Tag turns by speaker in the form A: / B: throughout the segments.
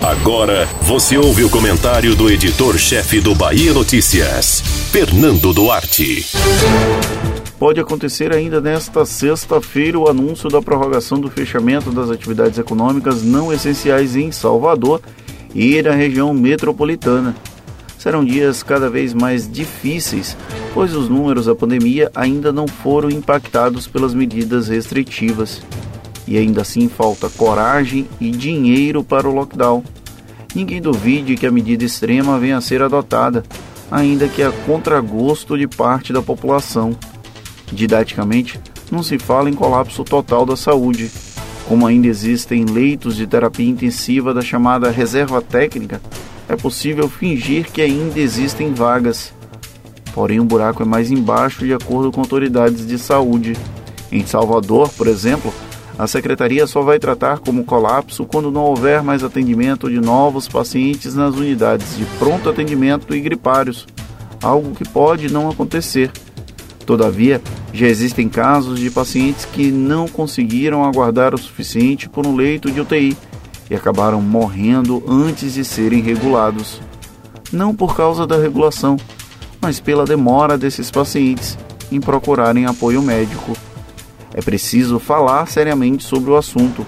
A: Agora você ouve o comentário do editor-chefe do Bahia Notícias, Fernando Duarte.
B: Pode acontecer ainda nesta sexta-feira o anúncio da prorrogação do fechamento das atividades econômicas não essenciais em Salvador e na região metropolitana. Serão dias cada vez mais difíceis, pois os números da pandemia ainda não foram impactados pelas medidas restritivas. E ainda assim falta coragem e dinheiro para o lockdown. Ninguém duvide que a medida extrema venha a ser adotada, ainda que a contragosto de parte da população. Didaticamente, não se fala em colapso total da saúde. Como ainda existem leitos de terapia intensiva da chamada reserva técnica, é possível fingir que ainda existem vagas. Porém, o buraco é mais embaixo de acordo com autoridades de saúde. Em Salvador, por exemplo, a secretaria só vai tratar como colapso quando não houver mais atendimento de novos pacientes nas unidades de pronto atendimento e gripários, algo que pode não acontecer. Todavia, já existem casos de pacientes que não conseguiram aguardar o suficiente por um leito de UTI e acabaram morrendo antes de serem regulados. Não por causa da regulação, mas pela demora desses pacientes em procurarem apoio médico. É preciso falar seriamente sobre o assunto.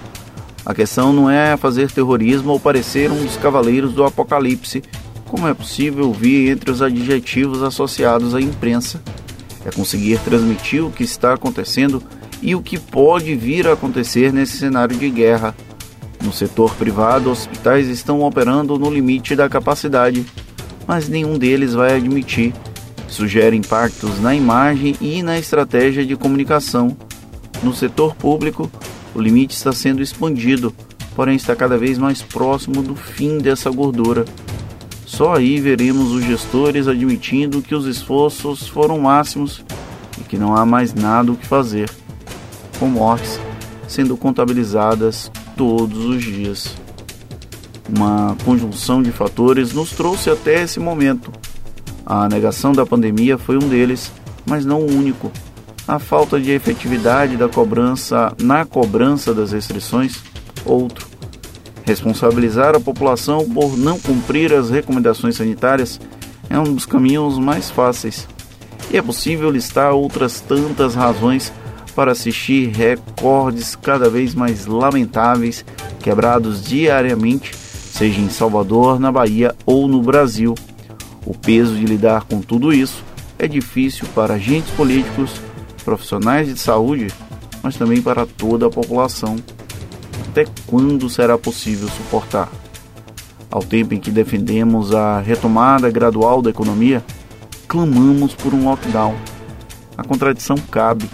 B: A questão não é fazer terrorismo ou parecer um dos cavaleiros do apocalipse, como é possível ouvir entre os adjetivos associados à imprensa. É conseguir transmitir o que está acontecendo e o que pode vir a acontecer nesse cenário de guerra. No setor privado, hospitais estão operando no limite da capacidade, mas nenhum deles vai admitir. Sugere impactos na imagem e na estratégia de comunicação no setor público, o limite está sendo expandido, porém está cada vez mais próximo do fim dessa gordura. Só aí veremos os gestores admitindo que os esforços foram máximos e que não há mais nada o que fazer, com mortes sendo contabilizadas todos os dias. Uma conjunção de fatores nos trouxe até esse momento. A negação da pandemia foi um deles, mas não o único a falta de efetividade da cobrança na cobrança das restrições, outro. Responsabilizar a população por não cumprir as recomendações sanitárias é um dos caminhos mais fáceis. E é possível listar outras tantas razões para assistir recordes cada vez mais lamentáveis quebrados diariamente, seja em Salvador, na Bahia ou no Brasil. O peso de lidar com tudo isso é difícil para agentes políticos profissionais de saúde, mas também para toda a população. Até quando será possível suportar? Ao tempo em que defendemos a retomada gradual da economia, clamamos por um lockdown. A contradição cabe,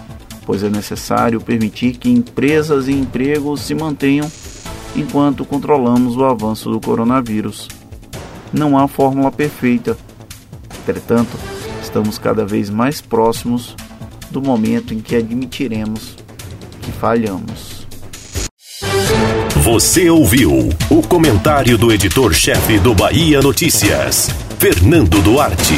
B: pois é necessário permitir que empresas e empregos se mantenham enquanto controlamos o avanço do coronavírus. Não há fórmula perfeita. Entretanto, estamos cada vez mais próximos do momento em que admitiremos que falhamos.
A: Você ouviu o comentário do editor-chefe do Bahia Notícias, Fernando Duarte.